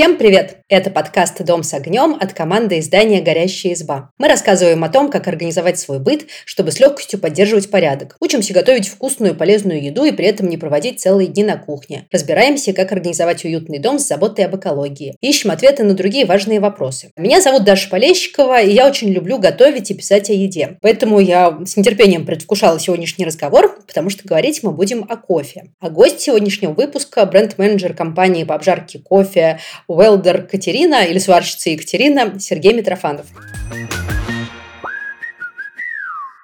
Всем привет! Это подкаст «Дом с огнем» от команды издания «Горящая изба». Мы рассказываем о том, как организовать свой быт, чтобы с легкостью поддерживать порядок. Учимся готовить вкусную и полезную еду и при этом не проводить целые дни на кухне. Разбираемся, как организовать уютный дом с заботой об экологии. Ищем ответы на другие важные вопросы. Меня зовут Даша Полещикова, и я очень люблю готовить и писать о еде. Поэтому я с нетерпением предвкушала сегодняшний разговор, потому что говорить мы будем о кофе. А гость сегодняшнего выпуска – бренд-менеджер компании по обжарке кофе Уэлдер Екатерина или сварщица Екатерина Сергей Митрофанов.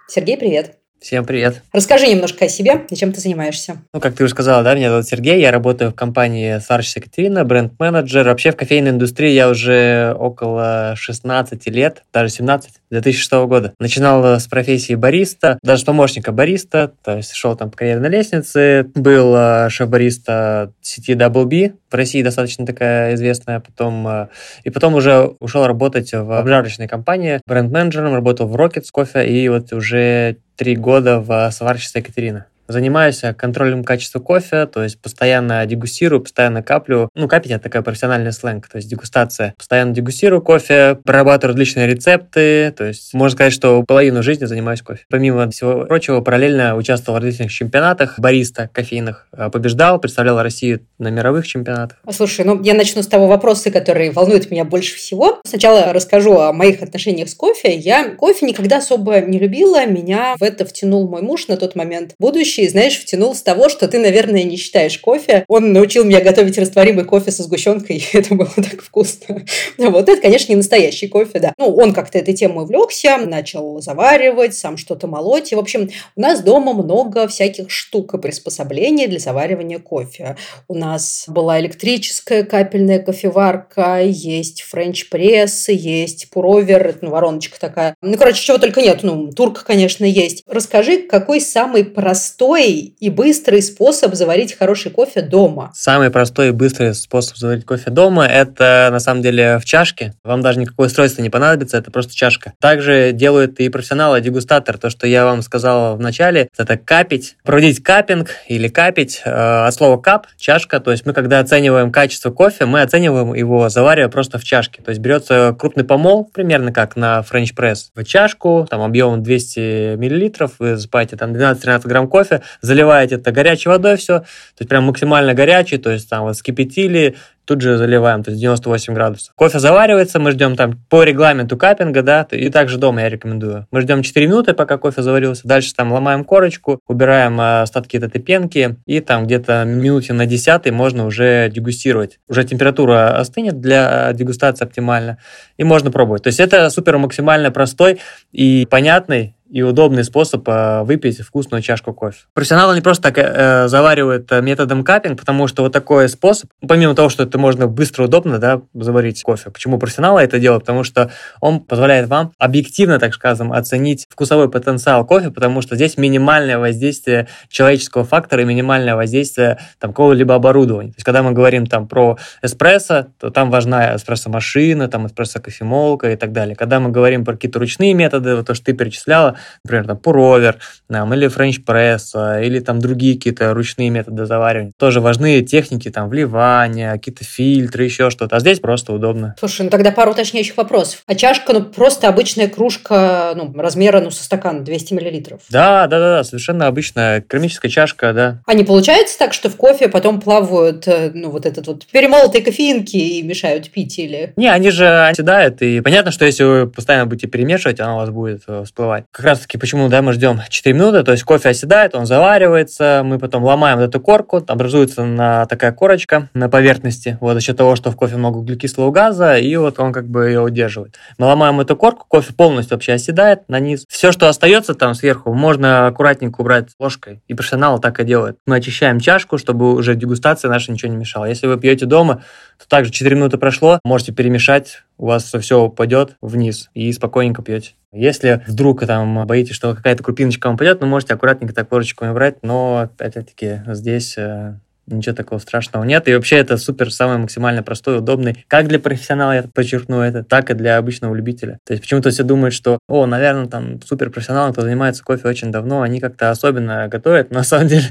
Сергей, привет. Всем привет. Расскажи немножко о себе и чем ты занимаешься. Ну, как ты уже сказала, да, меня зовут Сергей, я работаю в компании Сварщица Екатерина, бренд-менеджер. Вообще в кофейной индустрии я уже около 16 лет, даже 17, 2006 года. Начинал с профессии бариста, даже с помощника бариста, то есть шел там по карьерной лестнице, был э, шеф-бариста сети Double B, в России достаточно такая известная, потом, э, и потом уже ушел работать в обжарочной компании, бренд-менеджером, работал в Rockets кофе, и вот уже три года в сварщице Екатерина. Занимаюсь контролем качества кофе, то есть постоянно дегустирую, постоянно каплю. Ну, капить это такая профессиональный сленг, то есть дегустация. Постоянно дегустирую кофе, прорабатываю различные рецепты, то есть можно сказать, что половину жизни занимаюсь кофе. Помимо всего прочего, параллельно участвовал в различных чемпионатах бариста кофейных, э, побеждал, представлял Россию на мировых чемпионатах. Слушай, ну я начну с того вопроса, который волнует меня больше всего. Сначала расскажу о моих отношениях с кофе. Я кофе никогда особо не любила, меня в это втянул мой муж на тот момент, будущий ведущий, знаешь, втянул с того, что ты, наверное, не считаешь кофе. Он научил меня готовить растворимый кофе со сгущенкой, и это было так вкусно. Вот это, конечно, не настоящий кофе, да. Ну, он как-то этой темой увлекся, начал заваривать, сам что-то молоть. И, в общем, у нас дома много всяких штук и приспособлений для заваривания кофе. У нас была электрическая капельная кофеварка, есть френч-пресс, есть pour-over, это ну, вороночка такая. Ну, короче, чего только нет. Ну, турка, конечно, есть. Расскажи, какой самый простой простой и быстрый способ заварить хороший кофе дома? Самый простой и быстрый способ заварить кофе дома – это на самом деле в чашке. Вам даже никакое устройство не понадобится, это просто чашка. Также делают и профессионалы, дегустатор. То, что я вам сказал в начале, это cup ить, проводить cupping или cup ить. Э, от слова cup – чашка. То есть мы, когда оцениваем качество кофе, мы оцениваем его заваривая просто в чашке. То есть берется крупный помол, примерно как на френч пресс, в чашку, там объемом 200 миллилитров, вы засыпаете там 12-13 грамм кофе, кофе, заливаете это горячей водой все, то есть прям максимально горячий, то есть там вот скипятили, тут же заливаем, то есть 98 градусов. Кофе заваривается, мы ждем там по регламенту капинга, да, и также дома я рекомендую. Мы ждем 4 минуты, пока кофе заварился, дальше там ломаем корочку, убираем э, остатки этой пенки, и там где-то минуте на 10 можно уже дегустировать. Уже температура остынет для дегустации оптимально, и можно пробовать. То есть это супер максимально простой и понятный и удобный способ э, выпить вкусную чашку кофе. Профессионалы не просто так э, заваривают э, методом капинг, потому что вот такой способ, помимо того, что это можно быстро, удобно да, заварить кофе. Почему профессионалы это делают? Потому что он позволяет вам объективно, так скажем, оценить вкусовой потенциал кофе, потому что здесь минимальное воздействие человеческого фактора и минимальное воздействие там, какого-либо оборудования. То есть, когда мы говорим там про эспрессо, то там важна эспрессо-машина, там эспрессо-кофемолка и так далее. Когда мы говорим про какие-то ручные методы, вот то, что ты перечисляла, например, там, пуровер, там, или френч-пресс, или там другие какие-то ручные методы заваривания. Тоже важны техники, там, вливания, какие-то фильтры, еще что-то. А здесь просто удобно. Слушай, ну тогда пару уточняющих вопросов. А чашка, ну, просто обычная кружка, ну, размера, ну, со стакана 200 миллилитров. Да, да, да, да, совершенно обычная керамическая чашка, да. А не получается так, что в кофе потом плавают, э, ну, вот этот вот перемолотые кофеинки и мешают пить или... Не, они же оседают, и понятно, что если вы постоянно будете перемешивать, оно у вас будет э, всплывать. Как раз-таки почему, да, мы ждем 4 минуты, то есть кофе оседает, он заваривается, мы потом ломаем вот эту корку, образуется на такая корочка на поверхности, вот за счет того, что в кофе много углекислого газа, и вот он как бы ее удерживает. Мы ломаем эту корку, кофе полностью вообще оседает на низ. Все, что остается там сверху, можно аккуратненько убрать ложкой, и профессионалы так и делают. Мы очищаем чашку, чтобы уже дегустация наша ничего не мешала. Если вы пьете дома, то также 4 минуты прошло, можете перемешать, у вас все упадет вниз и спокойненько пьете. Если вдруг там боитесь, что какая-то крупиночка вам упадет, ну, можете аккуратненько так ложечками брать, но, опять-таки, здесь э, ничего такого страшного нет. И вообще это супер самый максимально простой, удобный, как для профессионала, я подчеркну это, так и для обычного любителя. То есть почему-то все думают, что, о, наверное, там супер профессионалы, кто занимается кофе очень давно, они как-то особенно готовят. Но на самом деле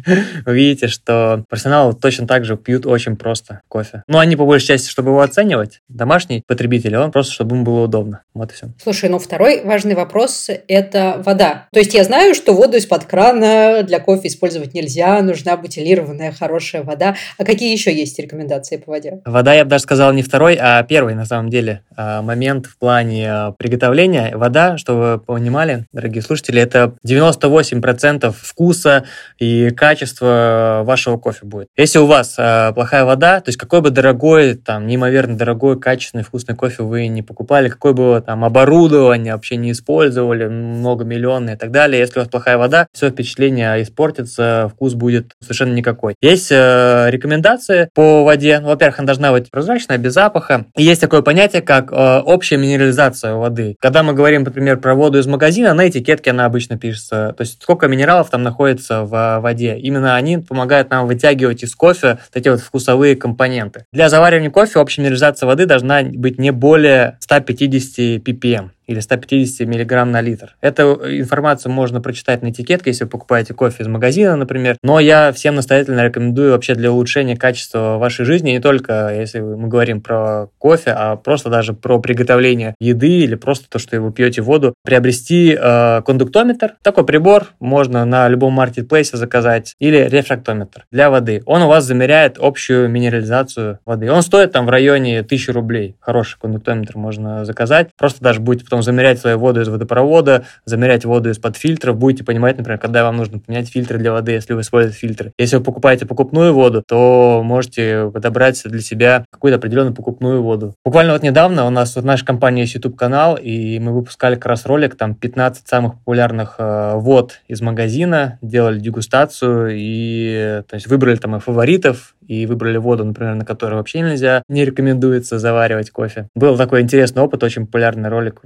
вы видите, что профессионалы точно так же пьют очень просто кофе. Но они по большей части, чтобы его оценивать, домашний потребитель, он просто, чтобы ему было удобно. Вот и все. Слушай, ну второй важный вопрос – это вода. То есть я знаю, что воду из-под крана для кофе использовать нельзя, нужна бутилированная хорошая вода. А какие еще есть рекомендации по воде? Вода, я бы даже сказал, не второй, а первый, на самом деле, а, момент в плане а, приготовления. Вода, что вы понимали, дорогие слушатели, это 98% вкуса и качества вашего кофе будет. Если у вас а, плохая вода, то есть какой бы дорогой, там, неимоверно дорогой, качественный, вкусный кофе вы не покупали, какое бы там оборудование вообще не использовали, многомиллионное и так далее, если у вас плохая вода, все впечатление испортится, вкус будет совершенно никакой. Есть э, рекомендации по воде. Ну, во-первых, она должна быть прозрачная, без запаха. И есть такое понятие, как э, общая минерализация воды. Когда мы говорим, например, про воду из магазина, на этикетке она обычно пишется, то есть сколько минералов там находится в воде. Именно они помогают нам вытягивать из кофе эти вот вкусовые компоненты. Для заваривания кофе общая минерализация воды должна быть не более 150 ppm или 150 миллиграмм на литр. Эту информацию можно прочитать на этикетке, если вы покупаете кофе из магазина, например. Но я всем настоятельно рекомендую вообще для улучшения качества вашей жизни, не только если мы говорим про кофе, а просто даже про приготовление еды или просто то, что вы пьете воду, приобрести э, кондуктометр. Такой прибор можно на любом маркетплейсе заказать или рефрактометр для воды. Он у вас замеряет общую минерализацию воды. Он стоит там в районе 1000 рублей. Хороший кондуктометр можно заказать. Просто даже будете потом замерять свою воду из водопровода, замерять воду из-под фильтров, будете понимать, например, когда вам нужно поменять фильтры для воды, если вы используете фильтры. Если вы покупаете покупную воду, то можете подобрать для себя какую-то определенную покупную воду. Буквально вот недавно у нас в нашей компании есть YouTube-канал, и мы выпускали как раз ролик, там 15 самых популярных э, вод из магазина, делали дегустацию и то есть выбрали там и фаворитов, и выбрали воду, например, на которой вообще нельзя, не рекомендуется заваривать кофе. Был такой интересный опыт, очень популярный ролик.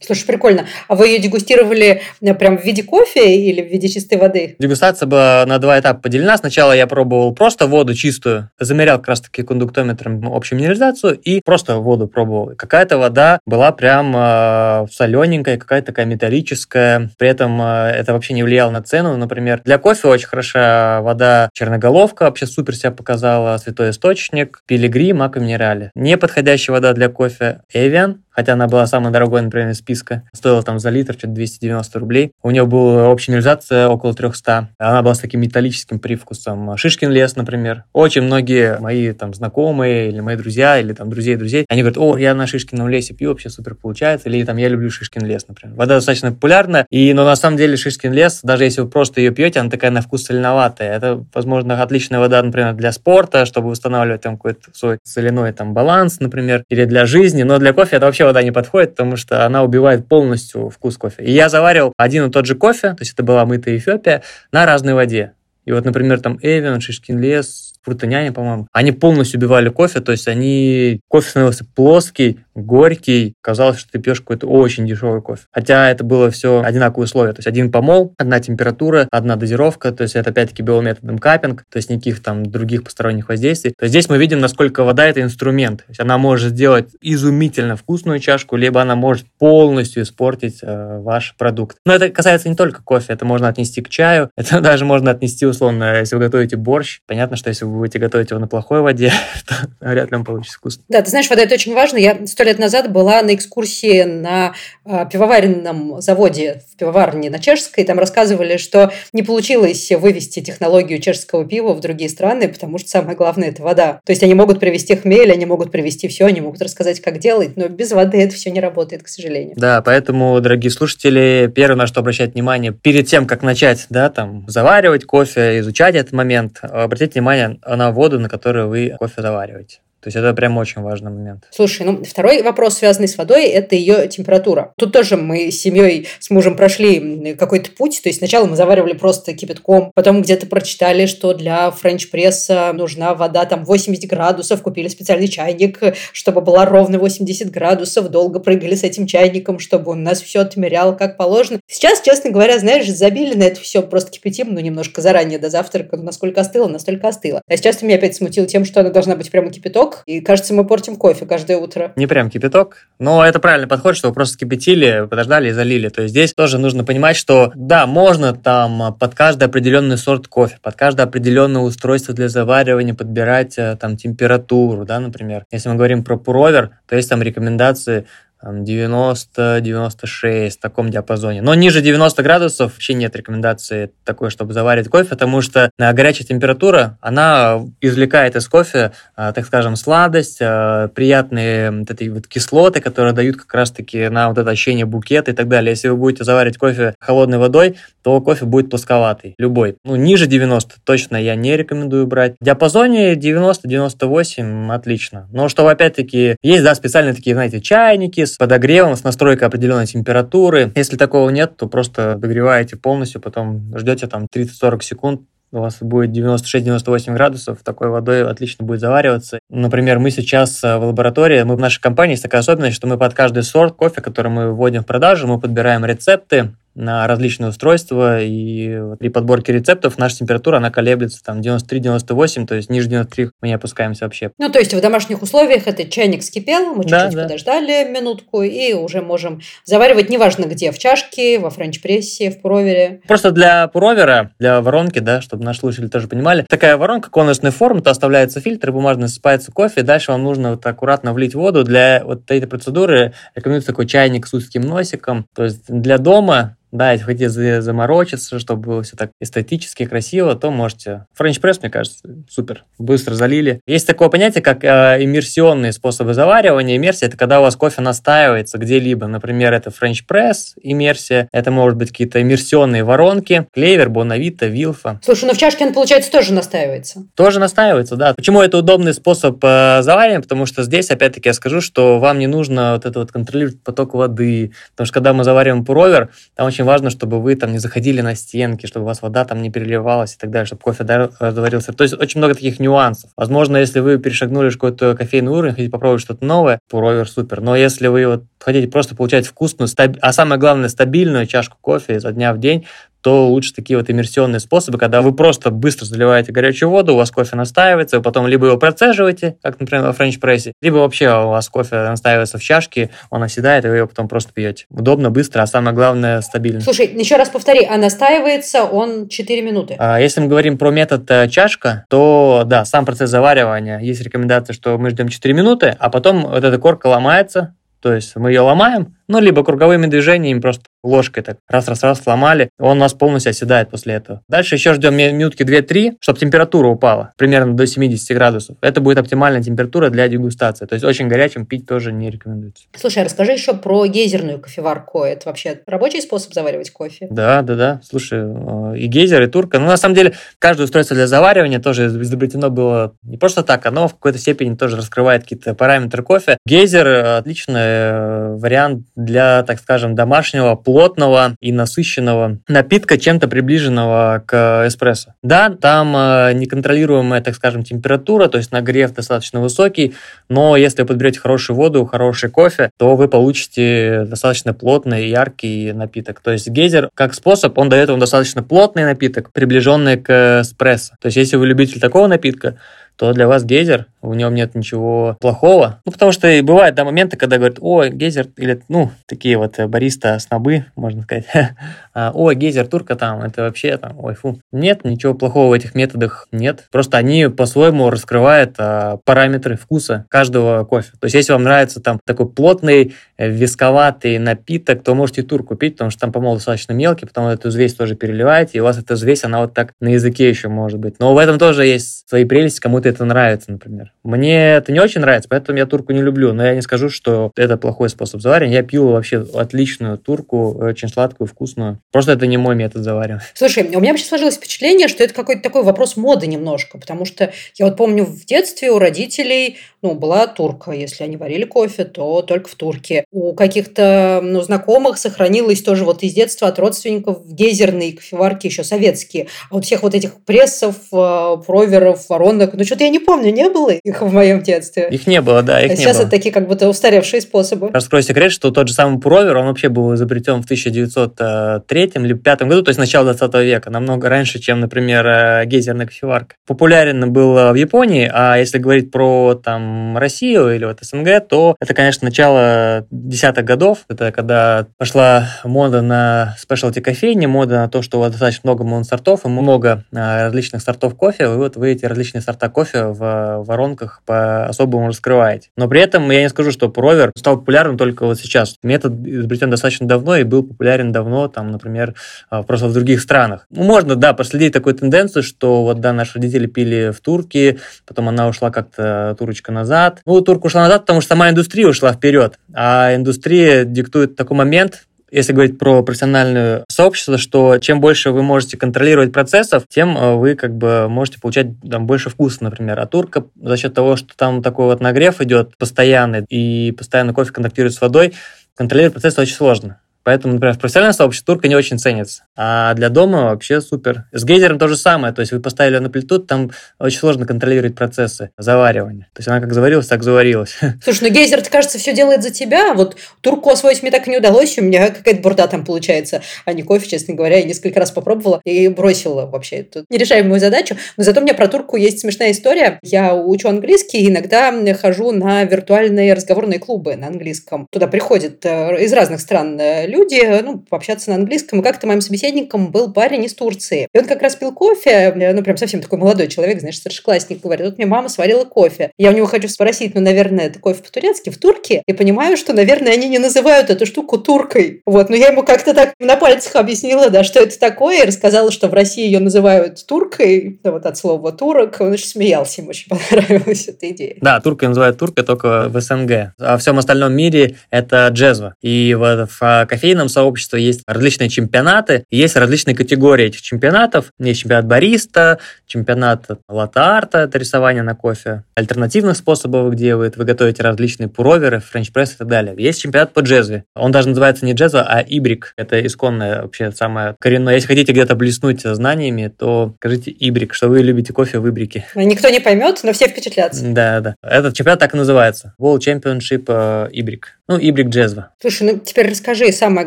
Слушай, прикольно. А вы ее дегустировали э, прям в виде кофе или в виде чистой воды? Дегустация была на два этапа поделена. Сначала я пробовал просто воду чистую, замерял как раз-таки кондуктометром общую минерализацию и просто воду пробовал. Какая-то вода была прям э, солененькая, какая-то такая металлическая. При этом э, это вообще не влияло на цену. Например, для кофе очень хороша вода черноголовка, вообще супер себя показала, святой источник, пилигрим, ака минерале. Неподходящая вода для кофе Evian, хотя она была самой дорогой, например, из списка. Стоила там за литр что-то 290 рублей. У нее была общая минерализация около 300. Она была с таким металлическим привкусом. Шишкин лес, например. Очень многие мои там знакомые или мои друзья, или там друзей друзей, они говорят, о, я на Шишкином лесе пью, вообще супер получается. Или там я люблю Шишкин лес, например. Вода достаточно популярна, и, но на самом деле Шишкин лес, даже если вы просто ее пьете, она такая на вкус соленоватая. Это, возможно, отличная вода, например, для спорта, чтобы восстанавливать там какой-то свой соляной там баланс, например, или для жизни, но для кофе это вообще вообще вода не подходит, потому что она убивает полностью вкус кофе. И я заваривал один и тот же кофе, то есть это была мытая Эфиопия, на разной воде. И вот, например, там Эвен, Шишкин лес, Фрутоняне, по-моему, они полностью убивали кофе, то есть они, кофе становился плоский, горький. Казалось, что ты пьешь какой-то очень дешевый кофе. Хотя это было все одинаковые условия. То есть один помол, одна температура, одна дозировка. То есть это опять-таки биометодом капинг, то есть никаких там других посторонних воздействий. То есть здесь мы видим, насколько вода это инструмент. То есть она может сделать изумительно вкусную чашку, либо она может полностью испортить э, ваш продукт. Но это касается не только кофе, это можно отнести к чаю, это даже можно отнести условно, если вы готовите борщ. Понятно, что если вы будете готовить его на плохой воде, то вряд ли он получится вкусно. Да, ты знаешь, вода это очень важно. Я сто лет назад была на экскурсии на э, пивоваренном заводе в пивоварне на Чешской. Там рассказывали, что не получилось вывести технологию чешского пива в другие страны, потому что самое главное – это вода. То есть они могут привезти хмель, они могут привезти все, они могут рассказать, как делать, но без воды это все не работает, к сожалению. Да, поэтому, дорогие слушатели, первое, на что обращать внимание, перед тем, как начать, да, там, заваривать кофе, изучать этот момент, обратите внимание на воду, на которую вы кофе завариваете. То есть это прям очень важный момент. Слушай, ну второй вопрос, связанный с водой, это ее температура. Тут тоже мы с семьей, с мужем прошли какой-то путь. То есть сначала мы заваривали просто кипятком, потом где-то прочитали, что для френч-пресса нужна вода там 80 градусов, купили специальный чайник, чтобы была ровно 80 градусов, долго прыгали с этим чайником, чтобы он нас все отмерял как положено. Сейчас, честно говоря, знаешь, забили на это все, просто кипятим, ну, немножко заранее до завтрака, насколько остыло, настолько остыло. А сейчас ты меня опять смутил тем, что она должна быть прямо кипяток, и, кажется, мы портим кофе каждое утро. Не прям кипяток, но это правильный подход, что вы просто кипятили, подождали и залили. То есть здесь тоже нужно понимать, что да, можно там под каждый определенный сорт кофе, под каждое определенное устройство для заваривания подбирать э, там температуру, да, например. Если мы говорим про пуровер, то есть там рекомендации 90-96 в таком диапазоне. Но ниже 90 градусов вообще нет рекомендации такой, чтобы заварить кофе, потому что горячая температура, она извлекает из кофе, а, так скажем, сладость, а, приятные вот эти вот кислоты, которые дают как раз-таки на вот это ощущение букета и так далее. Если вы будете заваривать кофе холодной водой, то кофе будет плосковатый, любой. Ну, ниже 90 точно я не рекомендую брать. В диапазоне 90-98 отлично. Но чтобы опять-таки, есть, да, специальные такие, знаете, чайники с подогревом, с настройкой определенной температуры. Если такого нет, то просто догреваете полностью, потом ждете там 30-40 секунд, у вас будет 96-98 градусов, такой водой отлично будет завариваться. Например, мы сейчас э, в лаборатории, мы в нашей компании есть такая особенность, что мы под каждый сорт кофе, который мы вводим в продажу, мы подбираем рецепты, на различные устройства, и при подборке рецептов наша температура, она колеблется там 93-98, то есть ниже 93 мы не опускаемся вообще. Ну, то есть в домашних условиях этот чайник вскипел, мы чуть-чуть да, подождали минутку, и уже можем заваривать, неважно где, в чашке, во френч-прессе, в пуровере. Просто для пуровера, для воронки, да, чтобы наши слушатели тоже понимали, такая воронка конусной формы, то оставляется фильтр, бумажный насыпается кофе, дальше вам нужно вот аккуратно влить воду. Для вот этой процедуры рекомендуется такой чайник с узким носиком, то есть для дома да, если хотите заморочиться, чтобы было все так эстетически красиво, то можете. Френч пресс, мне кажется, супер. Быстро залили. Есть такое понятие, как э, иммерсионные способы заваривания. Иммерсия – это когда у вас кофе настаивается где-либо. Например, это френч пресс, иммерсия. Это может быть какие-то иммерсионные воронки. Клевер, Бонавита, Вилфа. Слушай, ну в чашке он, получается, тоже настаивается. Тоже настаивается, да. Почему это удобный способ э, заваривания? Потому что здесь, опять-таки, я скажу, что вам не нужно вот это вот контролировать поток воды. Потому что когда мы завариваем pour-over, там очень очень важно, чтобы вы там не заходили на стенки, чтобы у вас вода там не переливалась и так далее, чтобы кофе заварился. То есть очень много таких нюансов. Возможно, если вы перешагнули какой-то кофейный уровень, хотите попробовать что-то новое, pour-over супер. Но если вы вот хотите просто получать вкусную, а самое главное, стабильную чашку кофе изо дня в день, то лучше такие вот иммерсионные способы, когда вы просто быстро заливаете горячую воду, у вас кофе настаивается, вы потом либо его процеживаете, как, например, во френч-прессе, либо вообще у вас кофе настаивается в чашке, он оседает, и вы его потом просто пьете. Удобно, быстро, а самое главное, стабильно. Слушай, еще раз повтори, а настаивается он 4 минуты? А, если мы говорим про метод э, чашка, то да, сам процесс заваривания, есть рекомендация, что мы ждем 4 минуты, а потом вот эта корка ломается, то есть мы ее ломаем, ну, либо круговыми движениями, просто ложкой так раз-раз-раз сломали, он у нас полностью оседает после этого. Дальше еще ждем минутки 2-3, чтобы температура упала примерно до 70 градусов. Это будет оптимальная температура для дегустации. То есть очень горячим пить тоже не рекомендуется. Слушай, а расскажи еще про гейзерную кофеварку. Это вообще рабочий способ заваривать кофе? Да, да, да. Слушай, э, и гейзер, и турка. Ну, на самом деле, каждое устройство для заваривания тоже изобретено было не просто так, оно в какой-то степени тоже раскрывает какие-то параметры кофе. Гейзер – отличный э, вариант для, так скажем, домашнего, плотного и насыщенного напитка, чем-то приближенного к эспрессо. Да, там э, неконтролируемая, так скажем, температура, то есть нагрев достаточно высокий, но если вы подберете хорошую воду, хороший кофе, то вы получите достаточно плотный и яркий напиток. То есть гейзер, как способ, он дает вам достаточно плотный напиток, приближенный к эспрессо. То есть если вы любитель такого напитка, то для вас гейзер, в нем нет ничего плохого. Ну, потому что и бывают, да, моменты, когда говорят, о, гейзер, или, ну, такие вот э, бариста-снобы, можно сказать, а, о, гейзер, турка там, это вообще там, ой, фу. Нет, ничего плохого в этих методах нет. Просто они по-своему раскрывают а, параметры вкуса каждого кофе. То есть, если вам нравится там такой плотный, э, висковатый напиток, то можете тур купить, потому что там помол достаточно мелкий, потом эту взвесь тоже переливаете, и у вас эта взвесь, она вот так на языке еще может быть. Но в этом тоже есть свои прелести, кому-то это нравится, например. Мне это не очень нравится, поэтому я турку не люблю, но я не скажу, что это плохой способ заваривания. Я пью вообще отличную турку, очень сладкую, вкусную. Просто это не мой метод заваривания. Слушай, у меня вообще сложилось впечатление, что это какой-то такой вопрос моды немножко, потому что я вот помню в детстве у родителей ну, была турка. Если они варили кофе, то только в турке. У каких-то ну, знакомых сохранилось тоже вот из детства от родственников гейзерные кофеварки еще советские. А вот всех вот этих прессов, э, проверов, воронок, ну, что-то я не помню, не было их в моем детстве. Их не было, да, их а не сейчас было. это такие как будто устаревшие способы. Раскрою секрет, что тот же самый провер, он вообще был изобретен в 1903 или 2005 году, то есть начало 20 века, намного раньше, чем, например, э, гейзерная кофеварка. Популярен был в Японии, а если говорить про там Россию или вот СНГ, то это, конечно, начало десятых годов. Это когда пошла мода на спешлти кофейни, мода на то, что у вас достаточно много моносортов и много а, различных сортов кофе, и вот вы эти различные сорта кофе в воронках по-особому раскрываете. Но при этом я не скажу, что провер стал популярным только вот сейчас. Метод изобретен достаточно давно и был популярен давно, там, например, а, просто в других странах. Ну, можно, да, проследить такую тенденцию, что вот, да, наши родители пили в Турке, потом она ушла как-то, турочка, назад. Ну, турка ушла назад, потому что сама индустрия ушла вперед, а индустрия диктует такой момент, если говорить про профессиональное сообщество, что чем больше вы можете контролировать процессов, тем э, вы как бы можете получать там больше вкуса, например. А турка за счет того, что там такой вот нагрев идет постоянный и постоянно кофе контактирует с водой, контролировать процесс очень сложно. Поэтому, например, в профессиональном сообществе турка не очень ценится. А для дома вообще супер. С гейзером то же самое. То есть вы поставили на плиту, там очень сложно контролировать процессы заваривания. То есть она как заварилась, так заварилась. Слушай, ну гейзер, кажется, все делает за тебя. Вот турку освоить мне так и не удалось. У меня какая-то бурда там получается, а не кофе, честно говоря. Я несколько раз попробовала и бросила вообще эту нерешаемую задачу. Но зато у меня про турку есть смешная история. Я учу английский и иногда хожу на виртуальные разговорные клубы на английском. Туда приходят э, из разных стран э, люди, ну, пообщаться на английском. И как-то моим собеседником был парень из Турции. И он как раз пил кофе, ну, прям совсем такой молодой человек, знаешь, старшеклассник, говорит, вот мне мама сварила кофе. Я у него хочу спросить, ну, наверное, это кофе по-турецки, в Турке? И понимаю, что, наверное, они не называют эту штуку туркой. Вот, но я ему как-то так на пальцах объяснила, да, что это такое, и рассказала, что в России ее называют туркой, да, вот от слова турок. Он очень смеялся, ему очень понравилась эта идея. Да, турка называют туркой только в СНГ. А в всем остальном мире это джезва. И вот в кофе кофейном сообществе есть различные чемпионаты, есть различные категории этих чемпионатов. Есть чемпионат бариста, чемпионат латте-арта, это рисование на кофе, альтернативных способов, где вы, вы готовите различные пуроверы, френч-пресс и так далее. Есть чемпионат по джезве. Он даже называется не джезва, а ибрик. Это исконное вообще самое коренное. Если хотите где-то блеснуть знаниями, то скажите ибрик, что вы любите кофе в ибрике. Никто не поймет, но все впечатлятся. Да, да. Этот чемпионат так и называется. World Championship э, Ибрик. Ну, Ибрик Джезва. Слушай, ну теперь расскажи самое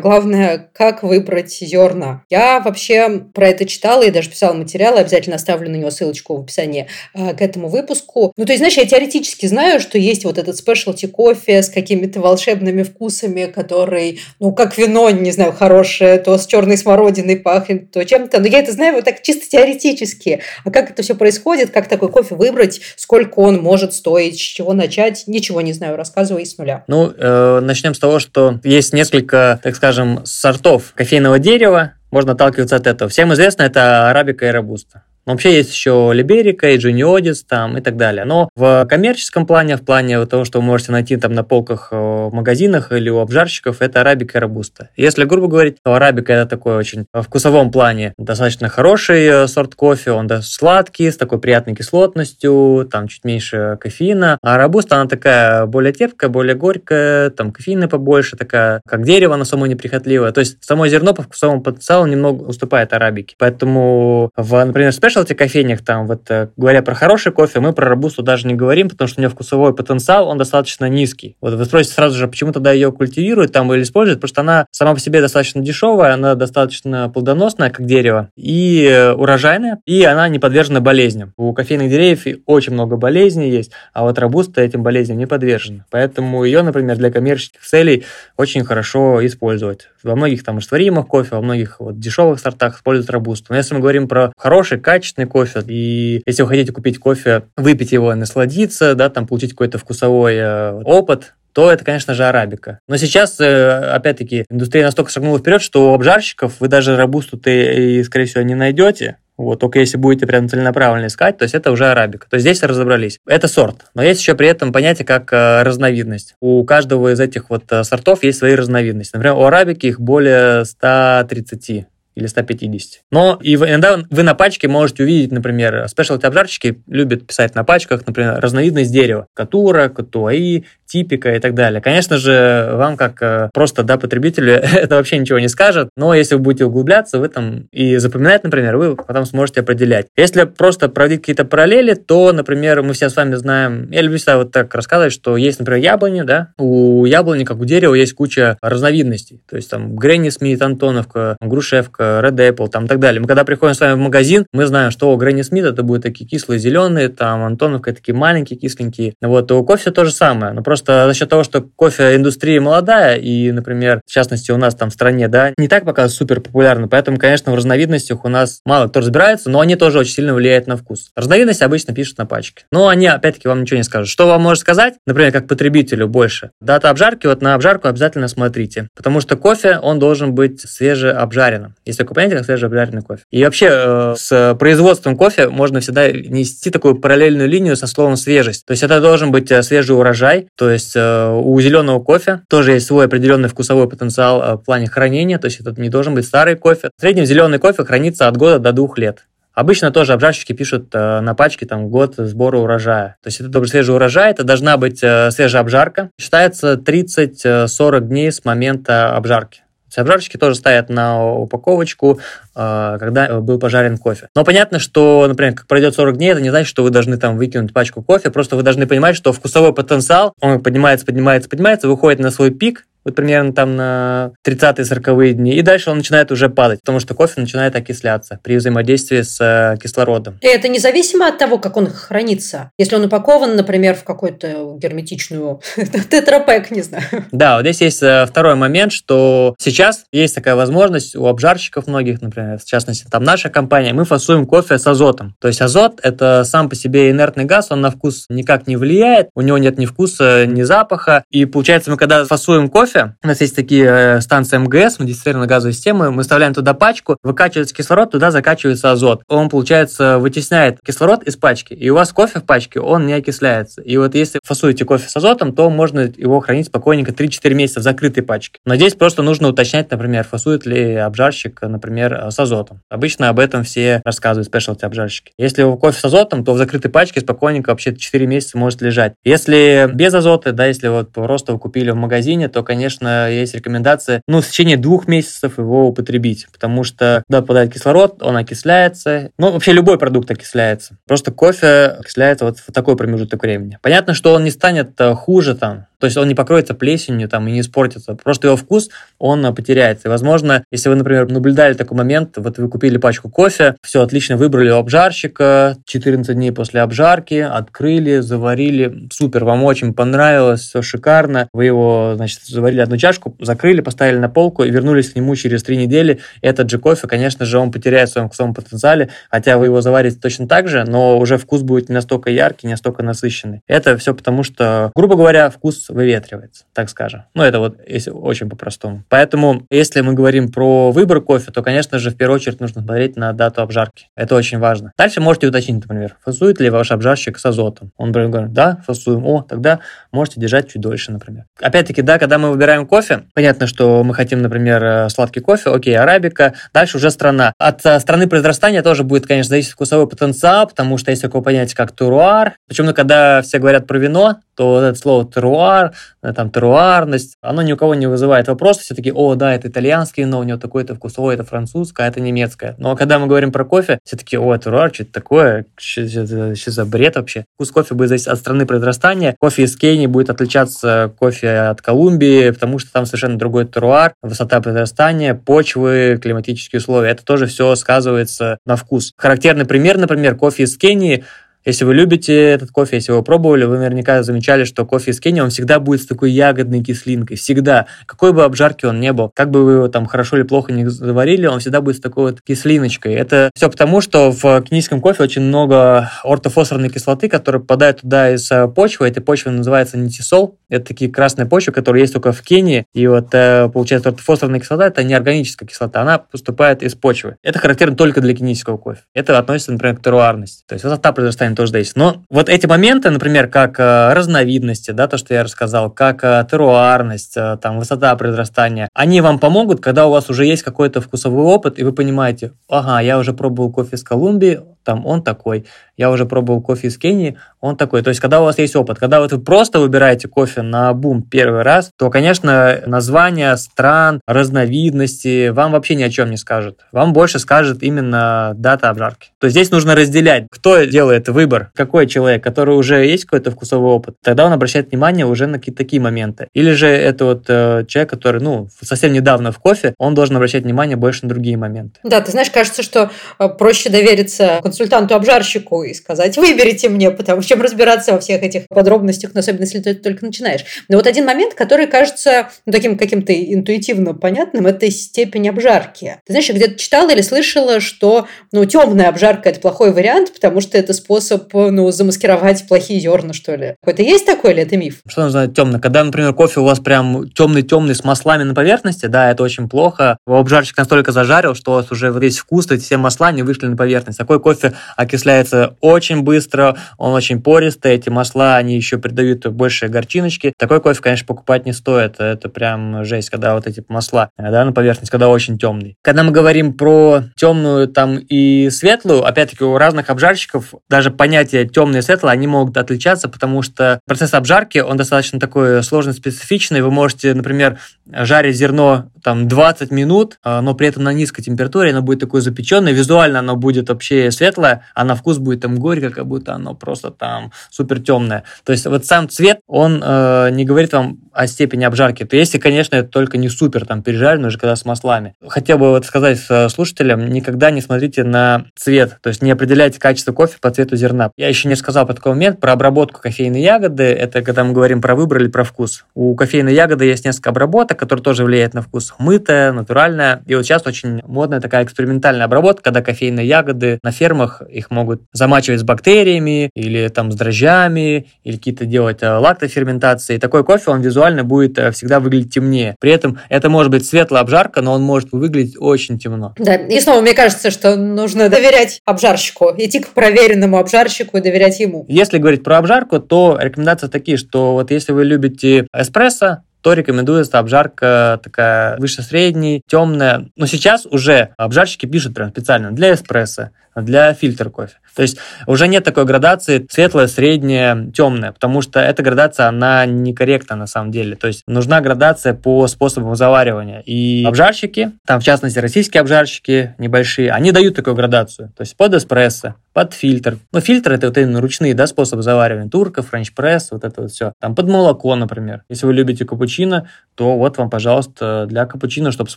главное, как выбрать зерна. Я вообще про это читала и даже писала материалы, обязательно оставлю на него ссылочку в описании э, к этому выпуску. Ну, то есть, знаешь, я теоретически знаю, что есть вот этот спешлти кофе с какими-то волшебными вкусами, который, ну, как вино, не знаю, хорошее, то с черной смородиной пахнет, то чем-то. Но я это знаю вот так чисто теоретически. А как это все происходит, как такой кофе выбрать, сколько он может стоить, с чего начать, ничего не знаю, рассказывай с нуля. Ну, э, начнем с того, что есть несколько, так скажем, сортов кофейного дерева, можно отталкиваться от этого. Всем известно, это арабика и робуста. Вообще есть еще Либерика и Джуниодис там и так далее. Но в коммерческом плане, в плане того, что вы можете найти там на полках э, в магазинах или у обжарщиков, это арабика и робуста. Если грубо говорить, то арабика это такой очень в вкусовом плане достаточно хороший э, сорт кофе, он да, сладкий, с такой приятной кислотностью, там чуть меньше кофеина. А робуста, она такая более терпкая, более горькая, там кофеина побольше, такая, как дерево, она само неприхотливое. То есть само зерно по вкусовому потенциалу немного уступает арабике. Поэтому, в, например, спеш спешлти кофейнях, там вот э, говоря про хороший кофе, мы про робусту даже не говорим, потому что у нее вкусовой потенциал, он достаточно низкий. Вот вы спросите сразу же, почему тогда ее культивируют там или используют, потому что она сама по себе достаточно дешевая, она достаточно плодоносная, как дерево, и э, урожайная, и она не подвержена болезням. У кофейных деревьев очень много болезней есть, а вот робуста этим болезням не подвержена. Поэтому ее, например, для коммерческих целей очень хорошо использовать. Во многих там растворимых кофе, во многих вот дешевых сортах используют робусту. Но если мы говорим про хороший, качественный качественный кофе. И если вы хотите купить кофе, выпить его, насладиться, да, там получить какой-то вкусовой э, опыт, то это, конечно же, арабика. Но сейчас, э, опять-таки, индустрия настолько шагнула вперед, что у обжарщиков вы даже робусту-то и, скорее всего, не найдете. Вот, только если будете прям целенаправленно искать, то есть это уже арабика. То есть здесь разобрались. Это сорт. Но есть еще при этом понятие как э, разновидность. У каждого из этих вот сортов есть свои разновидности. Например, у арабики их более 130 или 150. Но и иногда вы на пачке можете увидеть, например, спешлти обжарщики любят писать на пачках, например, разновидность дерева. Катура, катуаи, типика и так далее. Конечно же, вам как э, просто да, потребителю это вообще ничего не скажет, но если вы будете углубляться в этом и запоминать, например, вы потом сможете определять. Если просто проводить какие-то параллели, то, например, мы все с вами знаем, я люблю всегда вот так рассказывать, что есть, например, яблони, да, у яблони, как у дерева, есть куча разновидностей, то есть там Гренни Смит, Антоновка, Грушевка, Red Apple, там и так далее. Мы когда приходим с вами в магазин, мы знаем, что у Гренни Смит это будут такие кислые зеленые, там Антоновка такие маленькие кисленькие. Вот, у кофе то же самое, но просто за счет того, что кофе индустрия молодая, и, например, в частности, у нас там в стране, да, не так пока супер популярно, поэтому, конечно, в разновидностях у нас мало кто разбирается, но они тоже очень сильно влияют на вкус. Разновидности обычно пишут на пачке. Но они, опять-таки, вам ничего не скажут. Что вам может сказать, например, как потребителю больше? Дата обжарки, вот на обжарку обязательно смотрите, потому что кофе, он должен быть свежеобжаренным. Есть такое понятие, как свежеобжаренный кофе. И вообще, э, с производством кофе можно всегда нести такую параллельную линию со словом свежесть. То есть это должен быть э, свежий урожай, то есть э, у зеленого кофе тоже есть свой определенный вкусовой потенциал э, в плане хранения, то есть это не должен быть старый кофе. В среднем зеленый кофе хранится от года до двух лет. Обычно тоже обжарщики пишут э, на пачке там год сбора урожая. То есть это добрый свежий урожай, это должна быть свежая обжарка. Считается 30-40 дней с момента обжарки. Обжарщики тоже ставят на упаковочку, э, когда был пожарен кофе. Но понятно, что, например, как пройдет 40 дней, это не значит, что вы должны там выкинуть пачку кофе, просто вы должны понимать, что вкусовой потенциал, он поднимается, поднимается, поднимается, выходит на свой пик, вот примерно там на 30-40 дни, и дальше он начинает уже падать, потому что кофе начинает окисляться при взаимодействии с э, кислородом. И это независимо от того, как он хранится. Если он упакован, например, в какую-то герметичную тетрапэк, не знаю. Да, вот здесь есть э, второй момент, что сейчас есть такая возможность у обжарщиков многих, например, в частности, там наша компания, мы фасуем кофе с азотом. То есть азот – это сам по себе инертный газ, он на вкус никак не влияет, у него нет ни вкуса, ни запаха, и получается, мы когда фасуем кофе, кофе. У нас есть такие э, станции МГС, модифицированной газовой системы. Мы вставляем туда пачку, выкачивается кислород, туда закачивается азот. Он, получается, вытесняет кислород из пачки, и у вас кофе в пачке, он не окисляется. И вот если фасуете кофе с азотом, то можно его хранить спокойненько 3-4 месяца в закрытой пачке. Но здесь просто нужно уточнять, например, фасует ли обжарщик, например, с азотом. Обычно об этом все рассказывают спешлти обжарщики. Если у кофе с азотом, то в закрытой пачке спокойненько вообще 4 месяца может лежать. Если без азота, да, если вот просто вы купили в магазине, то, конечно, конечно, есть рекомендация, ну, в течение двух месяцев его употребить, потому что, когда попадает кислород, он окисляется. Ну, вообще любой продукт окисляется. Просто кофе окисляется вот в такой промежуток времени. Понятно, что он не станет э, хуже там, то есть он не покроется плесенью там, и не испортится. Просто его вкус, он потеряется. И, возможно, если вы, например, наблюдали такой момент, вот вы купили пачку кофе, все отлично, выбрали у обжарщика, 14 дней после обжарки, открыли, заварили, супер, вам очень понравилось, все шикарно. Вы его, значит, заварили одну чашку, закрыли, поставили на полку и вернулись к нему через три недели. Этот же кофе, конечно же, он потеряет в своем вкусовом потенциале, хотя вы его заварите точно так же, но уже вкус будет не настолько яркий, не настолько насыщенный. Это все потому, что, грубо говоря, вкус выветривается, так скажем. Ну, это вот если очень по-простому. Поэтому, если мы говорим про выбор кофе, то, конечно же, в первую очередь нужно смотреть на дату обжарки. Это очень важно. Дальше можете уточнить, например, фасует ли ваш обжарщик с азотом. Он говорит, да, фасуем. О, тогда можете держать чуть дольше, например. Опять-таки, да, когда мы выбираем кофе, понятно, что мы хотим, например, э, сладкий кофе, окей, арабика, дальше уже страна. От э, страны произрастания тоже будет, конечно, зависеть вкусовой потенциал, потому что есть такое понятие, как туруар. Причем, ну, когда все говорят про вино, то это слово теруар, э, там, теруарность, оно ни у кого не вызывает вопрос. Все таки о, да, это итальянский вино, у него такой-то вкус, о, это французское, а это немецкое. Но когда мы говорим про кофе, все таки о, теруар, что это такое? Что, что, что за бред вообще? Вкус кофе будет зависеть от страны произрастания. Кофе из Кении будет отличаться кофе от Колумбии, потому что там совершенно другой теруар, высота произрастания, почвы, климатические условия. Это тоже все сказывается на вкус. Характерный пример, например, кофе из Кении Если вы любите этот кофе, если вы его пробовали, вы наверняка замечали, что кофе из Кении, он всегда будет с такой ягодной кислинкой. Всегда. Какой бы обжарки он не был, как бы вы его там хорошо или плохо не заварили, он всегда будет с такой вот кислиночкой. Это все потому, что в кенийском кофе очень много ортофосфорной кислоты, которая попадает туда из э, почвы. Эта почва называется нитисол. Это такие красные почвы, которые есть только в Кении. И вот э, получается ортофосфорная кислота – это неорганическая кислота. Она поступает из почвы. Это характерно только для кенийского кофе. Это относится, например, к теруарности. То есть высота произрастания тоже есть. Но вот эти моменты, например, как э, разновидности, да, то, что я рассказал, как теруарность, там, высота произрастания, они вам помогут, когда у вас уже есть какой-то вкусовой опыт, и вы понимаете, ага, я уже пробовал кофе из Колумбии, там он такой. Я уже пробовал кофе из Кении, он такой. То есть, когда у вас есть опыт, когда вот вы просто выбираете кофе на бум первый раз, то, конечно, названия стран, разновидности вам вообще ни о чем не скажут. Вам больше скажет именно дата обжарки. То есть, здесь нужно разделять, кто делает выбор, какой человек, который уже есть какой-то вкусовой опыт, тогда он обращает внимание уже на какие-то такие моменты. Или же это вот э, человек, который, ну, совсем недавно в кофе, он должен обращать внимание больше на другие моменты. Да, ты знаешь, кажется, что э, проще довериться консультанту-обжарщику и сказать, выберите мне, потому что чем разбираться во всех этих подробностях, но особенно если ты только начинаешь. Но вот один момент, который кажется ну, таким каким-то интуитивно понятным, это степень обжарки. Ты знаешь, я где-то читала или слышала, что ну, темная обжарка – это плохой вариант, потому что это способ ну, замаскировать плохие зерна, что ли. Какой-то есть такой или это миф? Что называется темно? Когда, например, кофе у вас прям темный-темный с маслами на поверхности, да, это очень плохо. Обжарщик настолько зажарил, что у вас уже весь вкус, эти все масла не вышли на поверхность. Такой кофе окисляется очень быстро, он очень пористый, эти масла, они еще придают больше горчиночки. Такой кофе, конечно, покупать не стоит, это прям жесть, когда вот эти масла да, на поверхность, когда очень темный. Когда мы говорим про темную там и светлую, опять-таки у разных обжарщиков даже понятие темное и светлое, они могут отличаться, потому что процесс обжарки, он достаточно такой сложный, специфичный. Вы можете, например, жарить зерно там 20 минут, а, но при этом на низкой температуре оно будет такое запеченное, визуально оно будет вообще светлое, а на вкус будет там горько, как будто оно просто там супер темное. То есть вот сам цвет, он э, не говорит вам о степени обжарки. То если, конечно, это только не супер там пережарено, уже когда с маслами. Хотел бы вот сказать слушателям, никогда не смотрите на цвет, то есть не определяйте качество кофе по цвету зерна. Я еще не сказал про такой момент, про обработку кофейной ягоды, это когда мы говорим про выбор или про вкус. У кофейной ягоды есть несколько обработок, которые тоже влияют на вкус. Мытая, натуральная. И вот сейчас очень модная такая экспериментальная обработка, когда кофейные ягоды на фермах, их могут замачивать с бактериями или там с дрожжами, или какие-то делать э, лактоферментации. Такой кофе, он визуально будет э, всегда выглядеть темнее. При этом это может быть светлая обжарка, но он может выглядеть очень темно. Да, и снова мне кажется, что нужно доверять обжарщику, идти к проверенному обжарщику и доверять ему. Если говорить про обжарку, то рекомендации такие, что вот если вы любите эспрессо, то рекомендуется обжарка такая выше средней, темная. Но сейчас уже обжарщики пишут прям специально для эспрессо, для фильтр кофе. То есть уже нет такой градации светлое, среднее, темное, потому что эта градация, она некорректна на самом деле. То есть нужна градация по способам заваривания. И обжарщики, там в частности российские обжарщики небольшие, они дают такую градацию. То есть под эспрессо, под фильтр. Ну, фильтр это вот именно ручные, да, способы заваривания. Турка, френч-пресс, вот это вот все. Там под молоко, например. Если вы любите капучино, то вот вам, пожалуйста, для капучино, чтобы с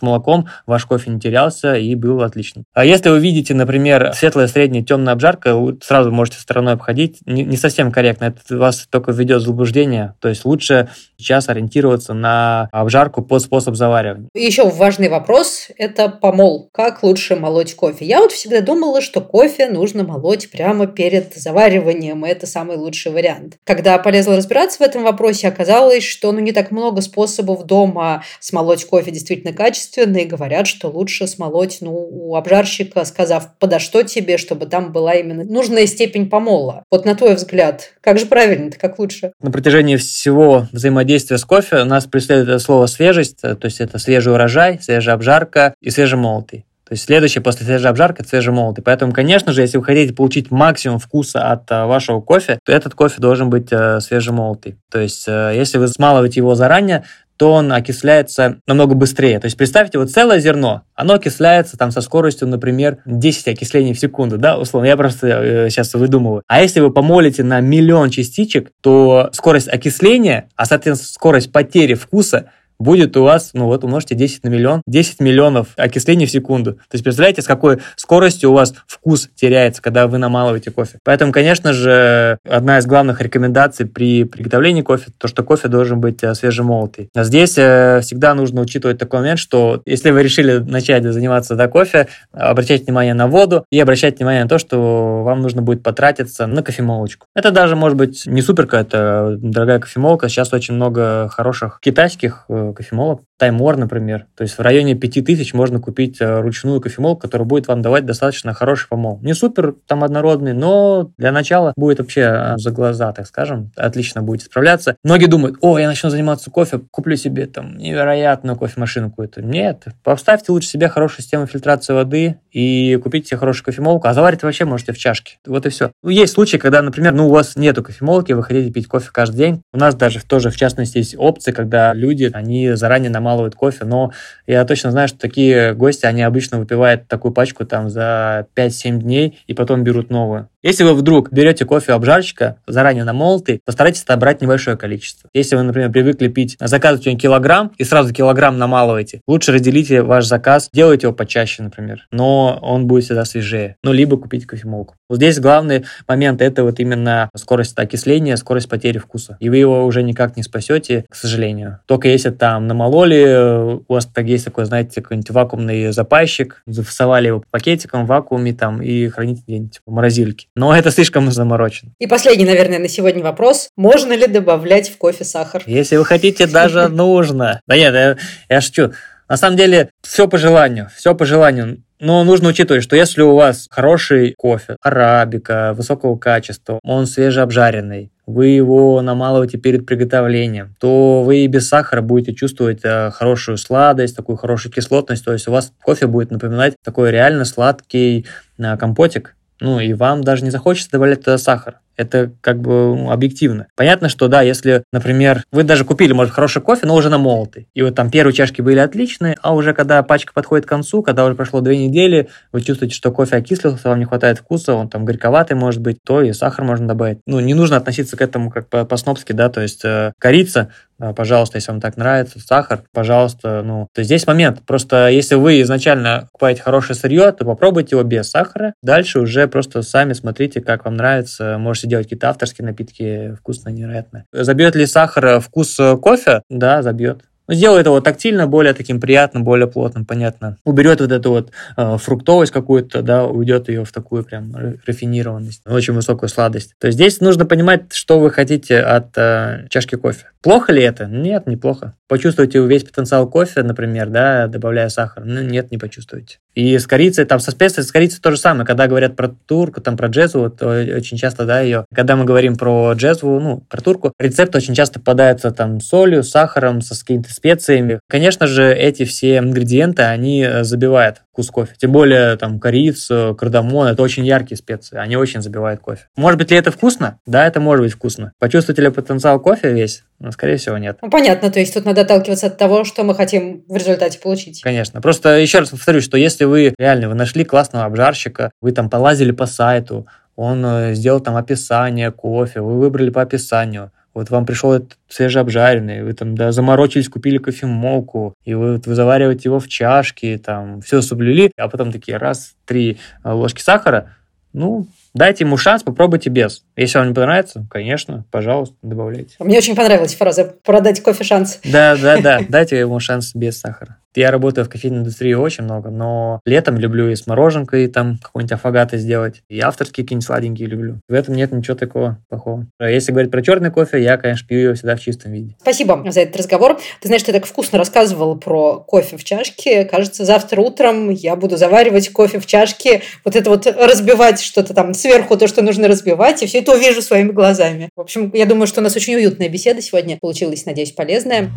молоком ваш кофе не терялся и был отлично. А если вы видите, например, светлая, средняя, темная обжарка, вы сразу можете стороной обходить. Не, не совсем корректно. Это вас только введет в заблуждение. То есть лучше сейчас ориентироваться на обжарку под способ заваривания. Еще важный вопрос – это помол. Как лучше молоть кофе? Я вот всегда думала, что кофе нужно молоть прямо перед завариванием, и это самый лучший вариант. Когда полезла разбираться в этом вопросе, оказалось, что ну, не так много способов дома смолоть кофе действительно качественно, и говорят, что лучше смолоть ну, у обжарщика, сказав, подо что тебе, чтобы там была именно нужная степень помола. Вот на твой взгляд, как же правильно-то, как лучше? На протяжении всего взаимодействия с кофе нас преследует слово свежесть, то есть это свежий урожай, свежая обжарка и свежемолотый. То есть следующее после свежей обжарки – свежемолотый. Поэтому, конечно же, если вы хотите получить максимум вкуса от э, вашего кофе, то этот кофе должен быть э, свежемолотый. То есть э, если вы смалываете его заранее, то он окисляется намного быстрее. То есть представьте, вот целое зерно, оно окисляется там со скоростью, например, 10 окислений в секунду, да, условно, я просто э, сейчас выдумываю. А если вы помолите на миллион частичек, то скорость окисления, а соответственно скорость потери вкуса будет у вас, ну вот умножьте 10 на миллион, 10 миллионов окислений в секунду. То есть представляете, с какой скоростью у вас вкус теряется, когда вы намалываете кофе. Поэтому, конечно же, одна из главных рекомендаций при приготовлении кофе, то, что кофе должен быть э, свежемолотый. А здесь э, всегда нужно учитывать такой момент, что если вы решили начать заниматься да, кофе, обращайте внимание на воду и обращайте внимание на то, что вам нужно будет потратиться на кофемолочку. Это даже может быть не супер какая-то дорогая кофемолка. Сейчас очень много хороших китайских э, кофемолок. Таймор, например. То есть в районе 5000 можно купить э, ручную кофемолку, которая будет вам давать достаточно хороший помол. Не супер там однородный, но для начала будет вообще э, за глаза, так скажем, отлично будет справляться. Многие думают, о, я начну заниматься кофе, куплю себе там невероятную кофемашину какую-то. Нет, поставьте лучше себе хорошую систему фильтрации воды и купите себе хорошую кофемолку, а заварить вообще можете в чашке. Вот и все. Ну, есть случаи, когда, например, ну, у вас нету кофемолки, вы хотите пить кофе каждый день. У нас даже тоже, в частности, есть опции, когда люди, они заранее намалывают кофе, но я точно знаю, что такие гости, они обычно выпивают такую пачку там за 5-7 дней и потом берут новую. Если вы вдруг берете кофе обжарщика, заранее намолотый, постарайтесь отобрать небольшое количество. Если вы, например, привыкли пить, заказывать килограмм и сразу килограмм намалываете, лучше разделите ваш заказ, делайте его почаще, например, но он будет всегда свежее. Ну, либо купите кофемолку. Вот здесь главный момент – это вот именно скорость окисления, скорость потери вкуса. И вы его уже никак не спасете, к сожалению. Только если там намололи, у вас так есть такой, знаете, какой-нибудь вакуумный запайщик, зафасовали его пакетиком в вакууме там и храните где-нибудь в морозильке. Но это слишком заморочено. И последний, наверное, на сегодня вопрос. Можно ли добавлять в кофе сахар? Если вы хотите, даже нужно. Да нет, я, я шучу. На самом деле, все по желанию, все по желанию. Но нужно учитывать, что если у вас хороший кофе, арабика, высокого качества, он свежеобжаренный, вы его намалываете перед приготовлением, то вы и без сахара будете чувствовать э, хорошую сладость, такую хорошую кислотность. То есть у вас кофе будет напоминать такой реально сладкий э, компотик. Ну и вам даже не захочется добавлять туда сахар. Это как бы ну, объективно. Понятно, что да, если, например, вы даже купили, может, хороший кофе, но уже намолотый, и вот там первые чашки были отличные, а уже когда пачка подходит к концу, когда уже прошло две недели, вы чувствуете, что кофе окислился, вам не хватает вкуса, он там горьковатый может быть, то и сахар можно добавить. Ну, не нужно относиться к этому как по-снопски, да, то есть э, корица, пожалуйста, если вам так нравится, сахар, пожалуйста, ну, то здесь момент. Просто если вы изначально покупаете хорошее сырье, то попробуйте его без сахара. Дальше уже просто сами смотрите, как вам нравится. Можете делать какие-то авторские напитки, вкусно, невероятно. Забьет ли сахар вкус кофе? Да, забьет. Но сделает его тактильно, более таким приятным, более плотным, понятно. Уберет вот эту вот э, фруктовость какую-то, да, уйдет ее в такую прям рафинированность, очень высокую сладость. То есть здесь нужно понимать, что вы хотите от э, чашки кофе. Плохо ли это? Нет, неплохо. Почувствуете весь потенциал кофе, например, да, добавляя сахар? Ну, нет, не почувствуете. И с корицей, там со специей, с корицей то же самое. Когда говорят про турку, там про джезву, вот очень часто, да, ее, когда мы говорим про джезву, ну, про турку, рецепт очень часто попадается там солью, сахаром, со какими-то специями. Конечно же, эти все ингредиенты, они э, забивают вкус кофе. Тем более там корица, кардамон, это очень яркие специи, они очень забивают кофе. Может быть ли это вкусно? Да, это может быть вкусно. Почувствуете ли потенциал кофе весь? Ну, скорее всего, нет. Ну, понятно, то есть тут надо отталкиваться от того, что мы хотим в результате получить. Конечно. Просто еще раз повторюсь, что если вы реально вы нашли классного обжарщика, вы там полазили по сайту, он э, сделал там описание кофе, вы выбрали по описанию, вот вам пришел этот свежеобжаренный, вы там да, заморочились, купили кофемолку, и вы, вот, вы завариваете его в чашке, там все соблюли, а потом такие раз, три э, ложки сахара, ну, Дайте ему шанс, попробуйте без. Если вам не понравится, конечно, пожалуйста, добавляйте. Мне очень понравилась фраза «продать кофе шанс». Да, да, да, дайте ему шанс без сахара. Я работаю в кофейной индустрии очень много, но летом люблю и с мороженкой там какой-нибудь афагаты сделать, и авторские какие-нибудь сладенькие люблю. В этом нет ничего такого плохого. А если говорить про черный кофе, я, конечно, пью его всегда в чистом виде. Спасибо за этот разговор. Ты знаешь, ты так вкусно рассказывал про кофе в чашке. Кажется, завтра утром я буду заваривать кофе в чашке, вот это вот разбивать что-то там сверху, то, что нужно разбивать, и все это увижу своими глазами. В общем, я думаю, что у нас очень уютная беседа сегодня получилась, надеюсь, полезная.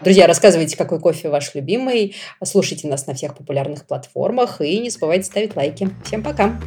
Друзья, рассказывайте, какой кофе ваш любимый. Слушайте нас на всех популярных платформах и не забывайте ставить лайки. Всем пока!